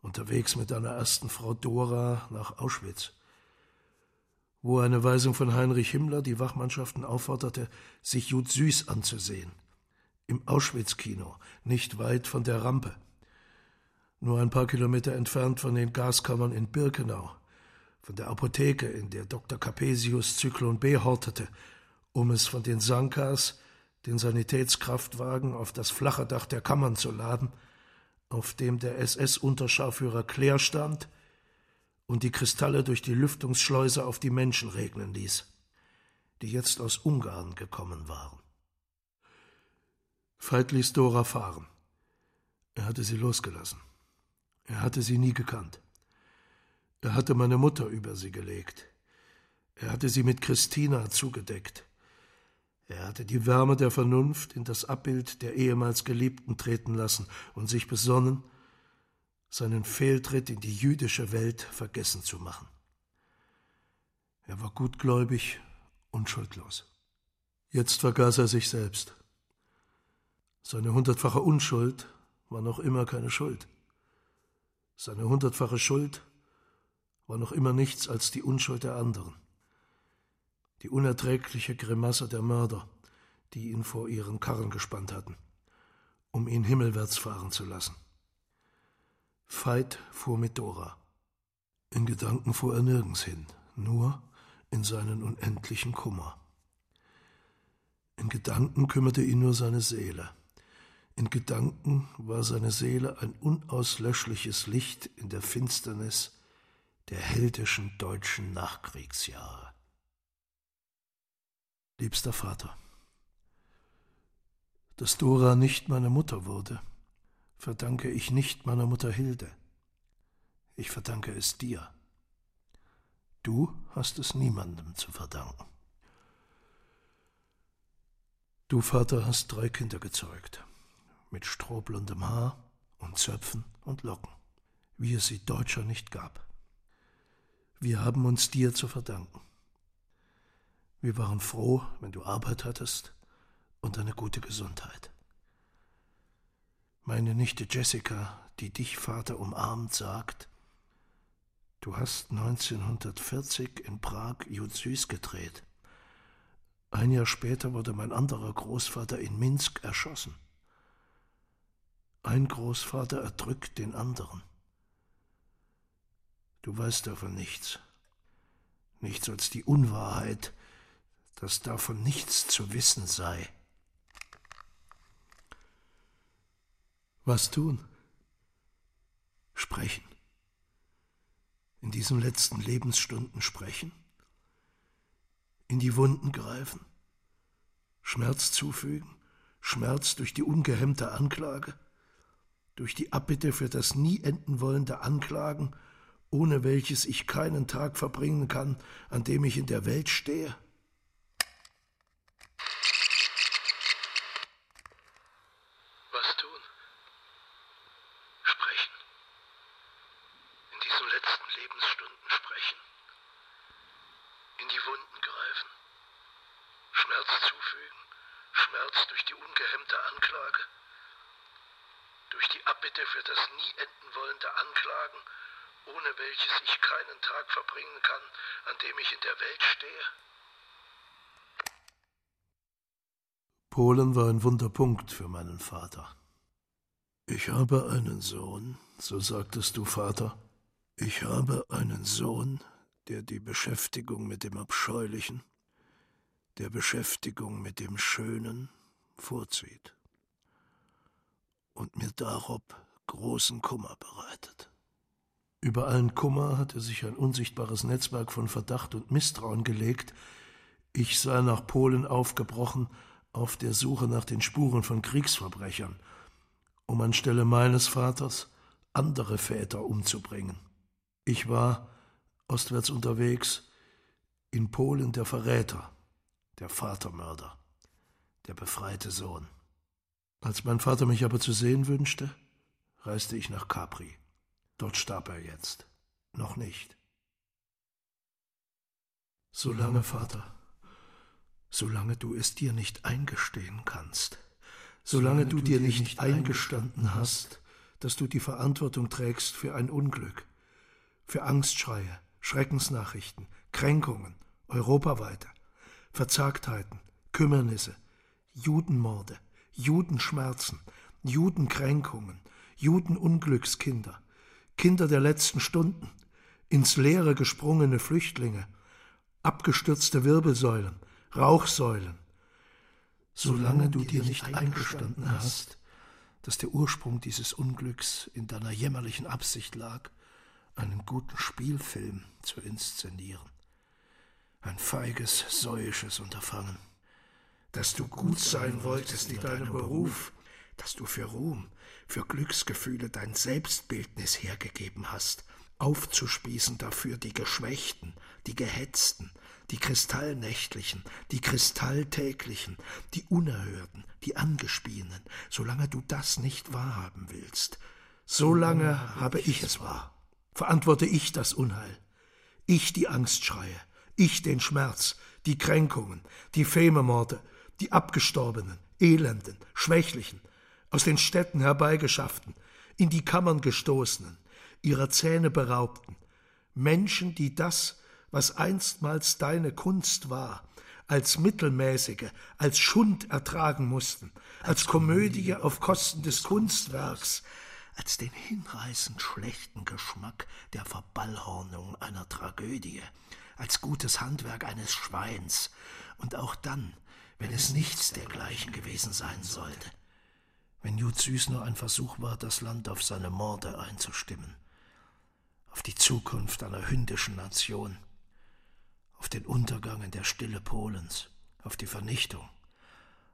Unterwegs mit deiner ersten Frau Dora nach Auschwitz, wo eine Weisung von Heinrich Himmler die Wachmannschaften aufforderte, sich Jud Süß anzusehen. Im Auschwitz-Kino, nicht weit von der Rampe nur ein paar Kilometer entfernt von den Gaskammern in Birkenau, von der Apotheke, in der Dr. Capesius Zyklon B hortete, um es von den Sankas, den Sanitätskraftwagen, auf das flache Dach der Kammern zu laden, auf dem der SS-Unterscharführer Claire stand und die Kristalle durch die Lüftungsschleuse auf die Menschen regnen ließ, die jetzt aus Ungarn gekommen waren. Veit ließ Dora fahren. Er hatte sie losgelassen. Er hatte sie nie gekannt. Er hatte meine Mutter über sie gelegt. Er hatte sie mit Christina zugedeckt. Er hatte die Wärme der Vernunft in das Abbild der ehemals Geliebten treten lassen und sich besonnen, seinen Fehltritt in die jüdische Welt vergessen zu machen. Er war gutgläubig und schuldlos. Jetzt vergaß er sich selbst. Seine hundertfache Unschuld war noch immer keine Schuld. Seine hundertfache Schuld war noch immer nichts als die Unschuld der anderen. Die unerträgliche Grimasse der Mörder, die ihn vor ihren Karren gespannt hatten, um ihn himmelwärts fahren zu lassen. Veit fuhr mit Dora. In Gedanken fuhr er nirgends hin, nur in seinen unendlichen Kummer. In Gedanken kümmerte ihn nur seine Seele. In Gedanken war seine Seele ein unauslöschliches Licht in der Finsternis der heldischen deutschen Nachkriegsjahre. Liebster Vater, dass Dora nicht meine Mutter wurde, verdanke ich nicht meiner Mutter Hilde. Ich verdanke es dir. Du hast es niemandem zu verdanken. Du, Vater, hast drei Kinder gezeugt mit strohblondem Haar und Zöpfen und Locken, wie es sie Deutscher nicht gab. Wir haben uns dir zu verdanken. Wir waren froh, wenn du Arbeit hattest und eine gute Gesundheit. Meine Nichte Jessica, die dich, Vater, umarmt, sagt, du hast 1940 in Prag Jud Süß gedreht. Ein Jahr später wurde mein anderer Großvater in Minsk erschossen. Ein Großvater erdrückt den anderen. Du weißt davon nichts. Nichts als die Unwahrheit, dass davon nichts zu wissen sei. Was tun? Sprechen. In diesen letzten Lebensstunden sprechen. In die Wunden greifen. Schmerz zufügen. Schmerz durch die ungehemmte Anklage durch die Abbitte für das nie enden wollende Anklagen, ohne welches ich keinen Tag verbringen kann, an dem ich in der Welt stehe? Was tun? Sprechen. In diesen letzten Lebensstunden sprechen. In die Wunden greifen. Schmerz zufügen. Schmerz durch die ungehemmte Anklage durch die Abbitte für das nie enden wollende Anklagen, ohne welches ich keinen Tag verbringen kann, an dem ich in der Welt stehe? Polen war ein Wunderpunkt für meinen Vater. Ich habe einen Sohn, so sagtest du, Vater. Ich habe einen Sohn, der die Beschäftigung mit dem Abscheulichen, der Beschäftigung mit dem Schönen vorzieht und mir darob großen Kummer bereitet. Über allen Kummer hatte sich ein unsichtbares Netzwerk von Verdacht und Misstrauen gelegt. Ich sei nach Polen aufgebrochen, auf der Suche nach den Spuren von Kriegsverbrechern, um anstelle meines Vaters andere Väter umzubringen. Ich war ostwärts unterwegs, in Polen der Verräter, der Vatermörder, der befreite Sohn. Als mein Vater mich aber zu sehen wünschte, reiste ich nach Capri. Dort starb er jetzt. Noch nicht. Solange, Vater, solange du es dir nicht eingestehen kannst, solange, solange du, dir nicht, nicht eingestanden hast, dass du die Verantwortung trägst für ein Unglück, für Angstschreie, Schreckensnachrichten, Kränkungen, europaweite, Verzagtheiten, Kümmernisse, Judenmorde, Judenschmerzen, Judenkränkungen, Judenunglückskinder, Kinder der letzten Stunden, ins Leere gesprungene Flüchtlinge, abgestürzte Wirbelsäulen, Rauchsäulen. Solange du dir nicht eingestanden hast, dass der Ursprung dieses Unglücks in deiner jämmerlichen Absicht lag, einen guten Spielfilm zu inszenieren. Ein feiges, säuisches Unterfangen. Dass du gut sein wolltest in deinem Beruf, dass du für Ruhm, für Glücksgefühle dein Selbstbildnis hergegeben hast, aufzuspießen dafür die Geschwächten, die Gehetzten, die Kristallnächtlichen, die Kristalltäglichen, die Unerhörten, die Angespienen, solange du das nicht wahrhaben willst, solange habe ich es wahr, verantworte ich das Unheil, ich die Angstschreie, ich den Schmerz, die Kränkungen, die Fememorde, die Abgestorbenen, Elenden, Schwächlichen, aus den Städten herbeigeschafften, in die Kammern gestoßenen, ihrer Zähne beraubten, Menschen, die das, was einstmals deine Kunst war, als mittelmäßige, als Schund ertragen mussten, als Komödie auf Kosten des Kunstwerks, als den hinreißend schlechten Geschmack der Verballhornung einer Tragödie, als gutes Handwerk eines Schweins, und auch dann, wenn es nichts dergleichen gewesen sein sollte, wenn Jud Süß nur ein Versuch war, das Land auf seine Morde einzustimmen, auf die Zukunft einer hündischen Nation, auf den Untergang in der Stille Polens, auf die Vernichtung.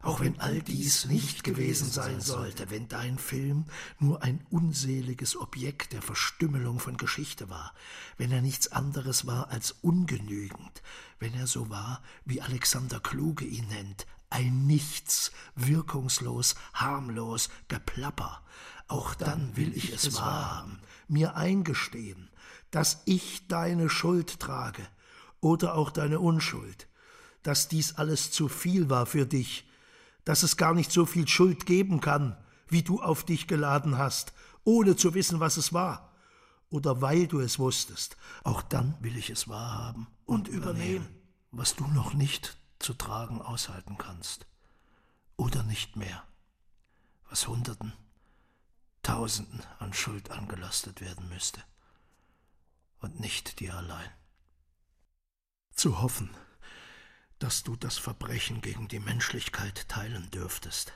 Auch wenn all dies nicht gewesen sein sollte, wenn dein Film nur ein unseliges Objekt der Verstümmelung von Geschichte war, wenn er nichts anderes war als ungenügend, wenn er so war, wie Alexander Kluge ihn nennt, ein Nichts, wirkungslos, harmlos, Geplapper. Auch dann will ich es wahrhaben, mir eingestehen, dass ich deine Schuld trage oder auch deine Unschuld, dass dies alles zu viel war für dich, dass es gar nicht so viel Schuld geben kann, wie du auf dich geladen hast, ohne zu wissen, was es war, oder weil du es wusstest. Auch dann will ich es wahrhaben und übernehmen, was du noch nicht zu tragen aushalten kannst. Oder nicht mehr, was Hunderten, Tausenden an Schuld angelastet werden müsste. Und nicht dir allein. Zu hoffen, dass du das Verbrechen gegen die Menschlichkeit teilen dürftest.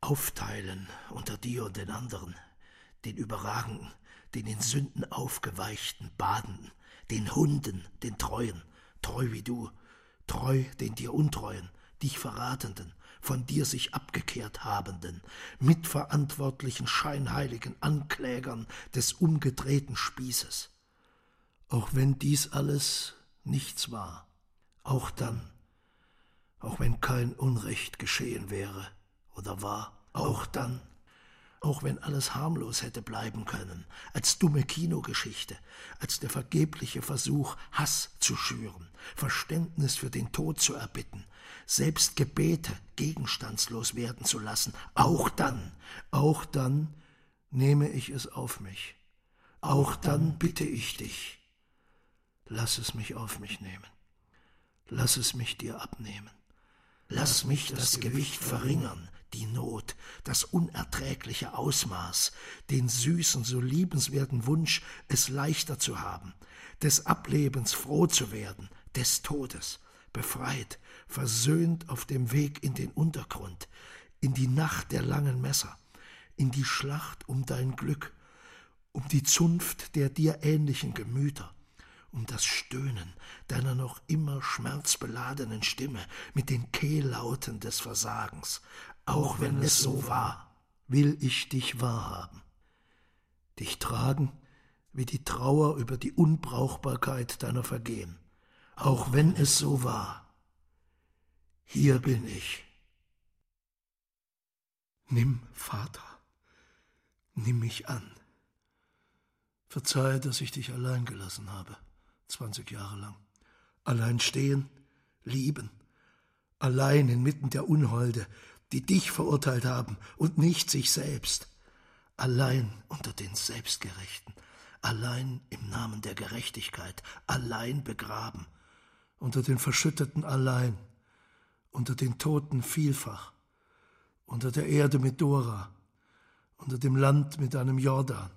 Aufteilen unter dir und den anderen, den Überragenden, den in Sünden aufgeweichten Badenden, den Hunden, den Treuen, treu wie du, treu den dir Untreuen, dich Verratenden, von dir sich abgekehrt habenden, mitverantwortlichen scheinheiligen Anklägern des umgedrehten Spießes. Auch wenn dies alles nichts war, auch dann, auch wenn kein Unrecht geschehen wäre oder war, auch dann auch wenn alles harmlos hätte bleiben können, als dumme Kinogeschichte, als der vergebliche Versuch, Hass zu schüren, Verständnis für den Tod zu erbitten, selbst Gebete gegenstandslos werden zu lassen, auch dann, auch dann nehme ich es auf mich. Auch dann bitte ich dich, lass es mich auf mich nehmen. Lass es mich dir abnehmen. Lass mich das Gewicht verringern, die Not, das unerträgliche Ausmaß, den süßen, so liebenswerten Wunsch, es leichter zu haben, des Ablebens froh zu werden, des Todes, befreit, versöhnt auf dem Weg in den Untergrund, in die Nacht der langen Messer, in die Schlacht um dein Glück, um die Zunft der dir ähnlichen Gemüter, um das Stöhnen deiner noch immer schmerzbeladenen Stimme mit den Kehllauten des Versagens, auch wenn es so war, will ich dich wahrhaben, dich tragen wie die Trauer über die Unbrauchbarkeit deiner Vergehen, auch wenn es so war. Hier bin ich. Nimm, Vater, nimm mich an. Verzeihe, dass ich dich allein gelassen habe, zwanzig Jahre lang. Allein stehen, lieben, allein inmitten der Unholde, die dich verurteilt haben und nicht sich selbst, allein unter den Selbstgerechten, allein im Namen der Gerechtigkeit, allein begraben, unter den Verschütteten allein, unter den Toten vielfach, unter der Erde mit Dora, unter dem Land mit einem Jordan,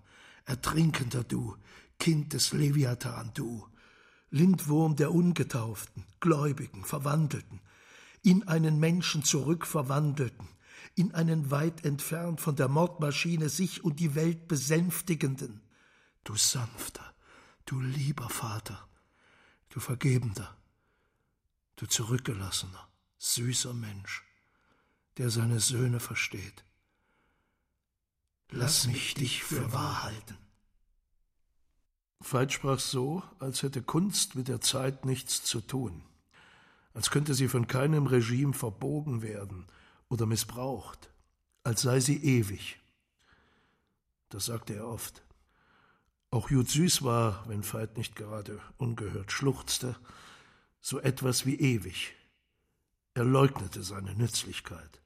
ertrinkender du, Kind des Leviathan, du, Lindwurm der Ungetauften, Gläubigen, Verwandelten, in einen Menschen zurückverwandelten, in einen weit entfernt von der Mordmaschine sich und die Welt besänftigenden. Du sanfter, du lieber Vater, du vergebender, du zurückgelassener, süßer Mensch, der seine Söhne versteht. Lass mich dich für wahr halten. Veit sprach so, als hätte Kunst mit der Zeit nichts zu tun als könnte sie von keinem Regime verbogen werden oder missbraucht, als sei sie ewig. Das sagte er oft. Auch Jud Süß war, wenn Veit nicht gerade ungehört schluchzte, so etwas wie ewig. Er leugnete seine Nützlichkeit.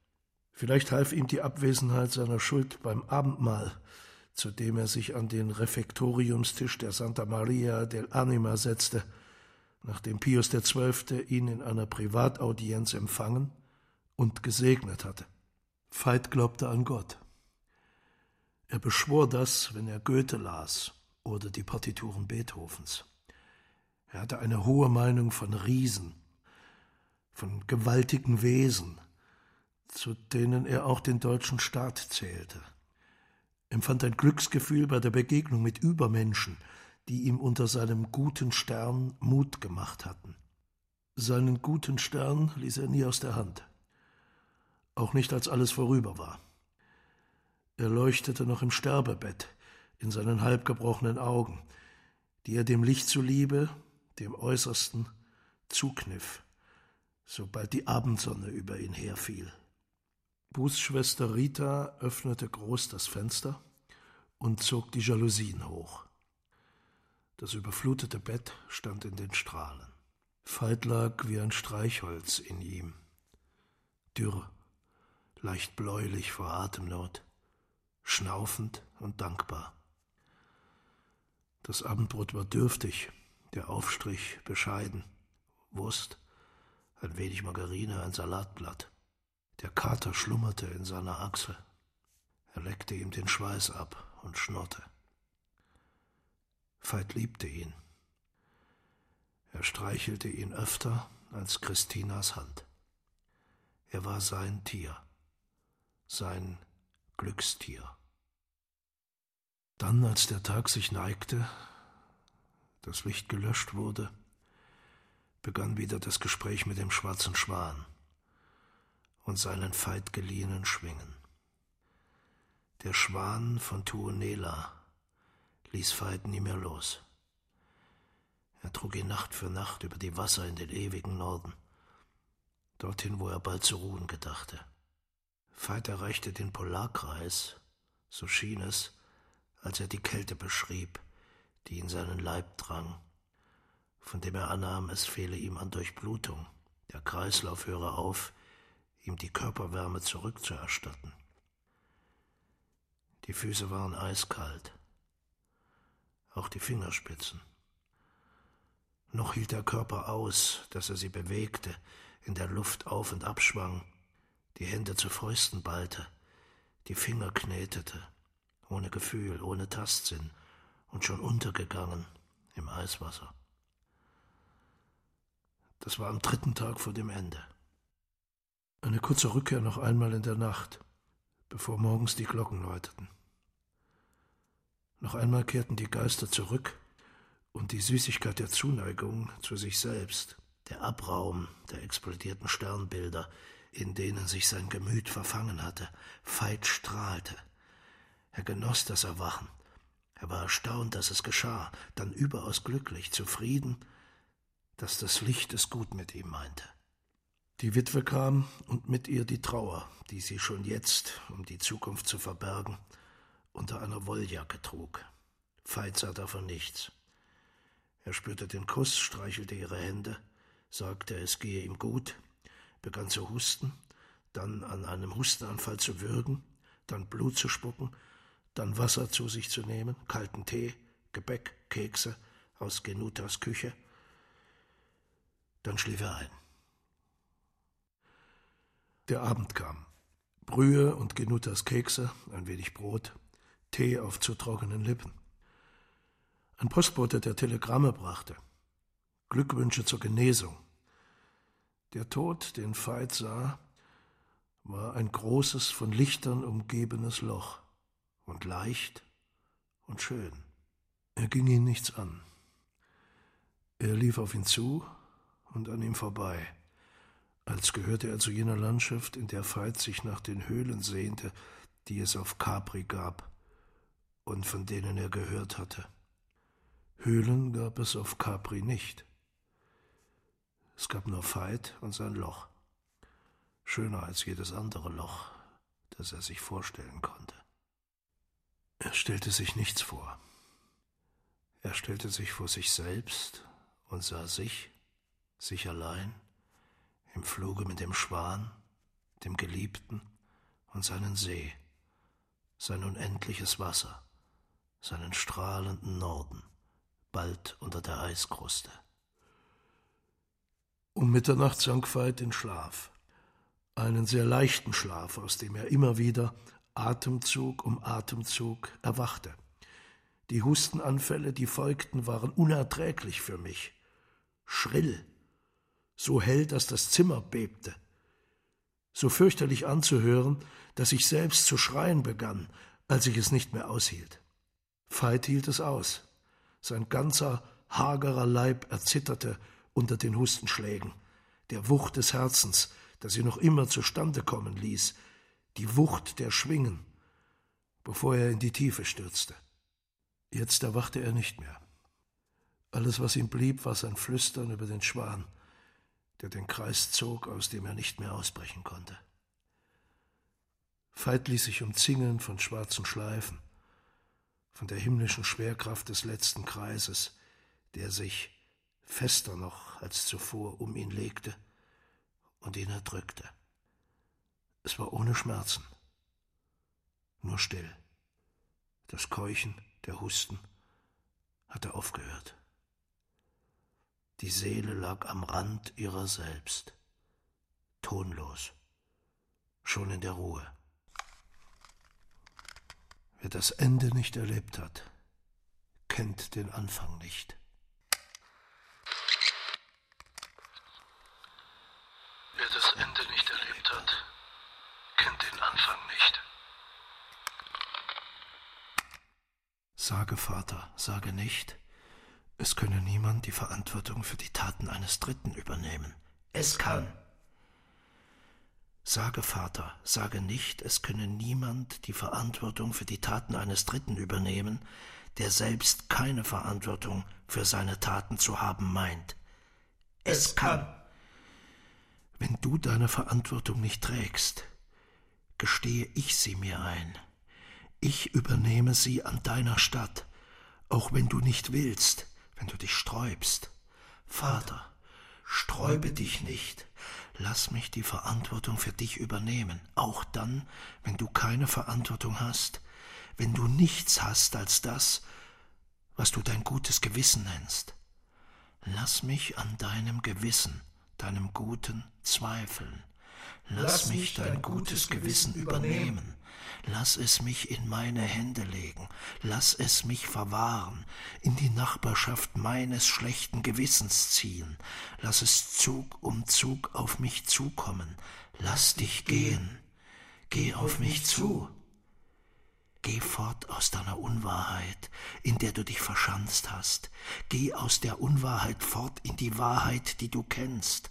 Vielleicht half ihm die Abwesenheit seiner Schuld beim Abendmahl, zu dem er sich an den Refektoriumstisch der Santa Maria del Anima setzte nachdem Pius XII. ihn in einer Privataudienz empfangen und gesegnet hatte. Veit glaubte an Gott. Er beschwor das, wenn er Goethe las oder die Partituren Beethovens. Er hatte eine hohe Meinung von Riesen, von gewaltigen Wesen, zu denen er auch den deutschen Staat zählte, empfand ein Glücksgefühl bei der Begegnung mit Übermenschen, die ihm unter seinem guten Stern Mut gemacht hatten. Seinen guten Stern ließ er nie aus der Hand, auch nicht als alles vorüber war. Er leuchtete noch im Sterbebett in seinen halbgebrochenen Augen, die er dem Licht zuliebe, dem Äußersten, zukniff, sobald die Abendsonne über ihn herfiel. Bußschwester Rita öffnete groß das Fenster und zog die Jalousien hoch. Das überflutete Bett stand in den Strahlen. Veit lag wie ein Streichholz in ihm, dürr, leicht bläulich vor Atemnot, schnaufend und dankbar. Das Abendbrot war dürftig, der Aufstrich bescheiden, Wurst, ein wenig Margarine, ein Salatblatt. Der Kater schlummerte in seiner Achsel. Er leckte ihm den Schweiß ab und schnurrte. Veit liebte ihn. Er streichelte ihn öfter als Christinas Hand. Er war sein Tier, sein Glückstier. Dann, als der Tag sich neigte, das Licht gelöscht wurde, begann wieder das Gespräch mit dem schwarzen Schwan und seinen Veit geliehenen Schwingen. Der Schwan von Tuonela ließ Veit nie mehr los. Er trug ihn Nacht für Nacht über die Wasser in den ewigen Norden, dorthin, wo er bald zu ruhen gedachte. Veit erreichte den Polarkreis, so schien es, als er die Kälte beschrieb, die in seinen Leib drang, von dem er annahm, es fehle ihm an Durchblutung, der Kreislauf höre auf, ihm die Körperwärme zurückzuerstatten. Die Füße waren eiskalt, auch die Fingerspitzen. Noch hielt der Körper aus, dass er sie bewegte, in der Luft auf und abschwang, die Hände zu Fäusten ballte, die Finger knetete, ohne Gefühl, ohne Tastsinn und schon untergegangen im Eiswasser. Das war am dritten Tag vor dem Ende. Eine kurze Rückkehr noch einmal in der Nacht, bevor morgens die Glocken läuteten. Noch einmal kehrten die Geister zurück und die Süßigkeit der Zuneigung zu sich selbst, der Abraum der explodierten Sternbilder, in denen sich sein Gemüt verfangen hatte, Veit strahlte. Er genoss das Erwachen. Er war erstaunt, dass es geschah, dann überaus glücklich, zufrieden dass das Licht es gut mit ihm meinte. Die Witwe kam und mit ihr die Trauer, die sie schon jetzt, um die Zukunft zu verbergen, unter einer Wolljacke trug. Veit sah davon nichts. Er spürte den Kuss, streichelte ihre Hände, sagte, es gehe ihm gut, begann zu husten, dann an einem Hustenanfall zu würgen, dann Blut zu spucken, dann Wasser zu sich zu nehmen, kalten Tee, Gebäck, Kekse aus Genutas Küche, dann schlief er ein. Der Abend kam. Brühe und Genutas Kekse, ein wenig Brot, Tee auf zu trockenen Lippen. Ein Postbote, der Telegramme brachte. Glückwünsche zur Genesung. Der Tod, den Veit sah, war ein großes, von Lichtern umgebenes Loch und leicht und schön. Er ging ihn nichts an. Er lief auf ihn zu und an ihm vorbei, als gehörte er zu jener Landschaft, in der Veit sich nach den Höhlen sehnte, die es auf Capri gab und von denen er gehört hatte. Höhlen gab es auf Capri nicht. Es gab nur Veit und sein Loch, schöner als jedes andere Loch, das er sich vorstellen konnte. Er stellte sich nichts vor. Er stellte sich vor sich selbst und sah sich sich allein, im Fluge mit dem Schwan, dem Geliebten und seinen See, sein unendliches Wasser, seinen strahlenden Norden, bald unter der Eiskruste. Um Mitternacht sank Veit in Schlaf, einen sehr leichten Schlaf, aus dem er immer wieder Atemzug um Atemzug erwachte. Die Hustenanfälle, die folgten, waren unerträglich für mich, schrill, so hell, dass das Zimmer bebte, so fürchterlich anzuhören, dass ich selbst zu schreien begann, als ich es nicht mehr aushielt. Veit hielt es aus. Sein ganzer, hagerer Leib erzitterte unter den Hustenschlägen, der Wucht des Herzens, das sie noch immer zustande kommen ließ, die Wucht der Schwingen, bevor er in die Tiefe stürzte. Jetzt erwachte er nicht mehr. Alles, was ihm blieb, war sein Flüstern über den Schwan, der den Kreis zog, aus dem er nicht mehr ausbrechen konnte. Veit ließ sich umzingeln von schwarzen Schleifen, von der himmlischen Schwerkraft des letzten Kreises, der sich fester noch als zuvor um ihn legte und ihn erdrückte. Es war ohne Schmerzen, nur still. Das Keuchen, der Husten hatte aufgehört. Die Seele lag am Rand ihrer selbst, tonlos, schon in der Ruhe. Wer das Ende nicht erlebt hat, kennt den Anfang nicht. Wer das Ende nicht erlebt hat, kennt den Anfang nicht. Sage, Vater, sage nicht, es könne niemand die Verantwortung für die Taten eines Dritten übernehmen. Es kann. Sage, Vater, sage nicht, es könne niemand die Verantwortung für die Taten eines Dritten übernehmen, der selbst keine Verantwortung für seine Taten zu haben meint. Es kann. Wenn du deine Verantwortung nicht trägst, gestehe ich sie mir ein. Ich übernehme sie an deiner Stadt, auch wenn du nicht willst wenn du dich sträubst. Vater, sträube dich nicht. Lass mich die Verantwortung für dich übernehmen, auch dann, wenn du keine Verantwortung hast, wenn du nichts hast als das, was du dein gutes Gewissen nennst. Lass mich an deinem Gewissen, deinem Guten, zweifeln. Lass, Lass mich dein gutes Gewissen übernehmen. Lass es mich in meine Hände legen, lass es mich verwahren, in die Nachbarschaft meines schlechten Gewissens ziehen, lass es Zug um Zug auf mich zukommen, lass dich gehen, geh auf mich zu. Geh fort aus deiner Unwahrheit, in der du dich verschanzt hast. Geh aus der Unwahrheit fort in die Wahrheit, die du kennst.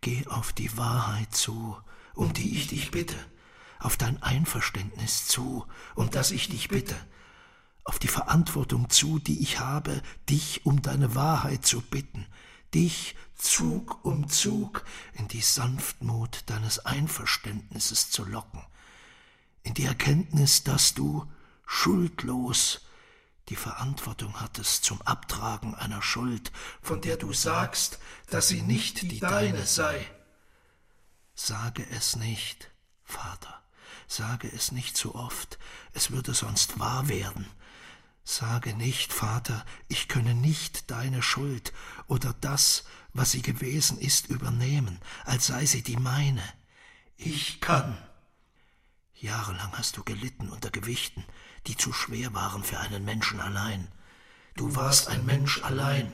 Geh auf die Wahrheit zu, um die ich dich bitte auf dein Einverständnis zu und dass ich dich bitte, auf die Verantwortung zu, die ich habe, dich um deine Wahrheit zu bitten, dich Zug um Zug in die Sanftmut deines Einverständnisses zu locken, in die Erkenntnis, dass du schuldlos die Verantwortung hattest zum Abtragen einer Schuld, von der du sagst, dass sie nicht die deine sei. Sage es nicht, Vater. Sage es nicht zu oft, es würde sonst wahr werden. Sage nicht, Vater, ich könne nicht deine Schuld oder das, was sie gewesen ist, übernehmen, als sei sie die meine. Ich kann. Jahrelang hast du gelitten unter Gewichten, die zu schwer waren für einen Menschen allein. Du warst ein Mensch allein.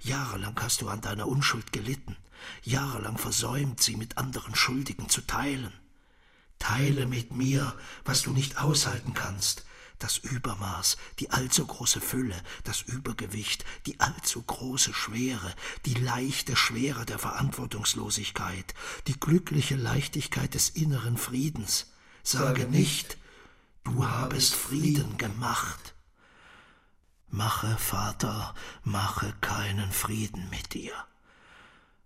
Jahrelang hast du an deiner Unschuld gelitten, jahrelang versäumt, sie mit anderen Schuldigen zu teilen. Teile mit mir, was du nicht aushalten kannst, das Übermaß, die allzu große Fülle, das Übergewicht, die allzu große Schwere, die leichte Schwere der Verantwortungslosigkeit, die glückliche Leichtigkeit des inneren Friedens. Sage nicht, du habest Frieden gemacht. Mache, Vater, mache keinen Frieden mit dir.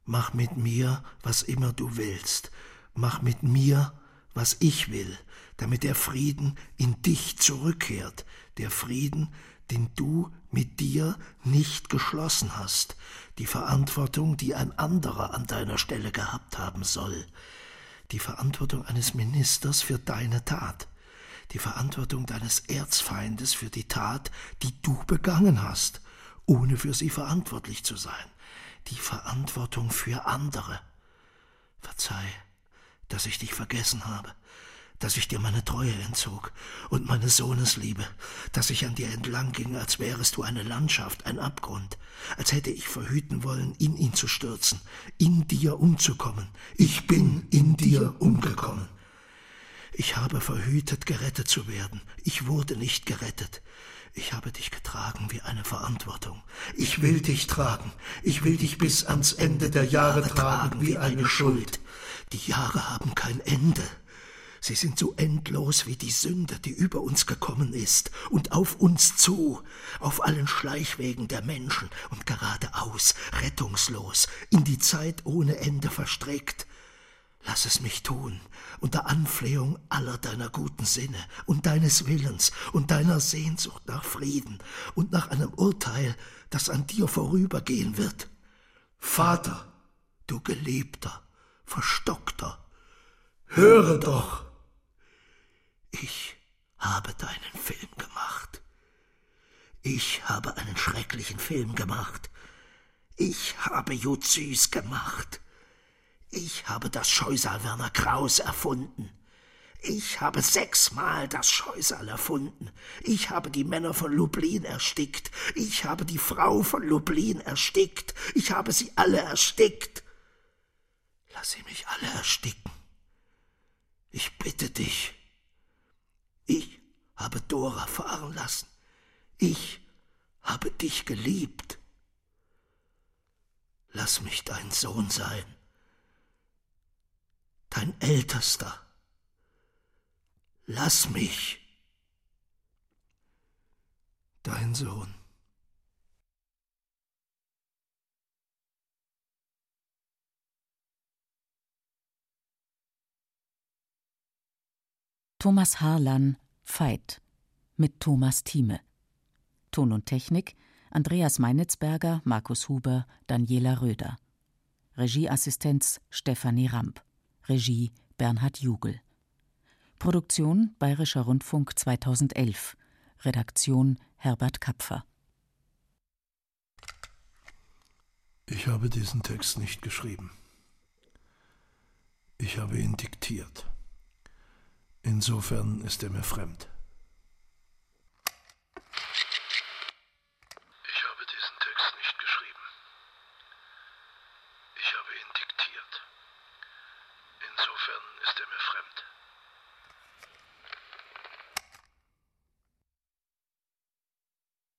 Mach mit mir, was immer du willst. Mach mit mir, was ich will, damit der Frieden in dich zurückkehrt, der Frieden, den du mit dir nicht geschlossen hast, die Verantwortung, die ein anderer an deiner Stelle gehabt haben soll, die Verantwortung eines Ministers für deine Tat, die Verantwortung deines Erzfeindes für die Tat, die du begangen hast, ohne für sie verantwortlich zu sein, die Verantwortung für andere. Verzeih, dass ich dich vergessen habe, dass ich dir meine Treue entzog und meine Sohnesliebe, dass ich an dir entlang ging, als wärest du eine Landschaft, ein Abgrund, als hätte ich verhüten wollen, in ihn zu stürzen, in dir umzukommen. Ich bin in dir umgekommen. Ich habe verhütet, gerettet zu werden. Ich wurde nicht gerettet. Ich habe dich getragen wie eine Verantwortung. Ich will dich tragen. Ich will dich bis ans Ende der Jahre tragen wie eine Schuld. Die Jahre haben kein Ende. Sie sind so endlos wie die Sünde, die über uns gekommen ist und auf uns zu, auf allen Schleichwegen der Menschen und geradeaus, rettungslos, in die Zeit ohne Ende verstrickt. Lass es mich tun, unter Anflehung aller deiner guten Sinne und deines Willens und deiner Sehnsucht nach Frieden und nach einem Urteil, das an dir vorübergehen wird. Vater, du Geliebter, Verstockter, höre doch! Ich habe deinen Film gemacht. Ich habe einen schrecklichen Film gemacht. Ich habe Juzys gemacht. Ich habe das Scheusal Werner Kraus erfunden. Ich habe sechsmal das Scheusal erfunden. Ich habe die Männer von Lublin erstickt. Ich habe die Frau von Lublin erstickt. Ich habe sie alle erstickt. Lass sie mich alle ersticken. Ich bitte dich. Ich habe Dora fahren lassen. Ich habe dich geliebt. Lass mich dein Sohn sein, dein Ältester. Lass mich dein Sohn. Thomas Harlan Veit mit Thomas Thieme. Ton und Technik Andreas Meinitzberger, Markus Huber, Daniela Röder. Regieassistenz Stefanie Ramp. Regie Bernhard Jugel. Produktion Bayerischer Rundfunk 2011. Redaktion Herbert Kapfer. Ich habe diesen Text nicht geschrieben. Ich habe ihn diktiert. Insofern ist er mir fremd.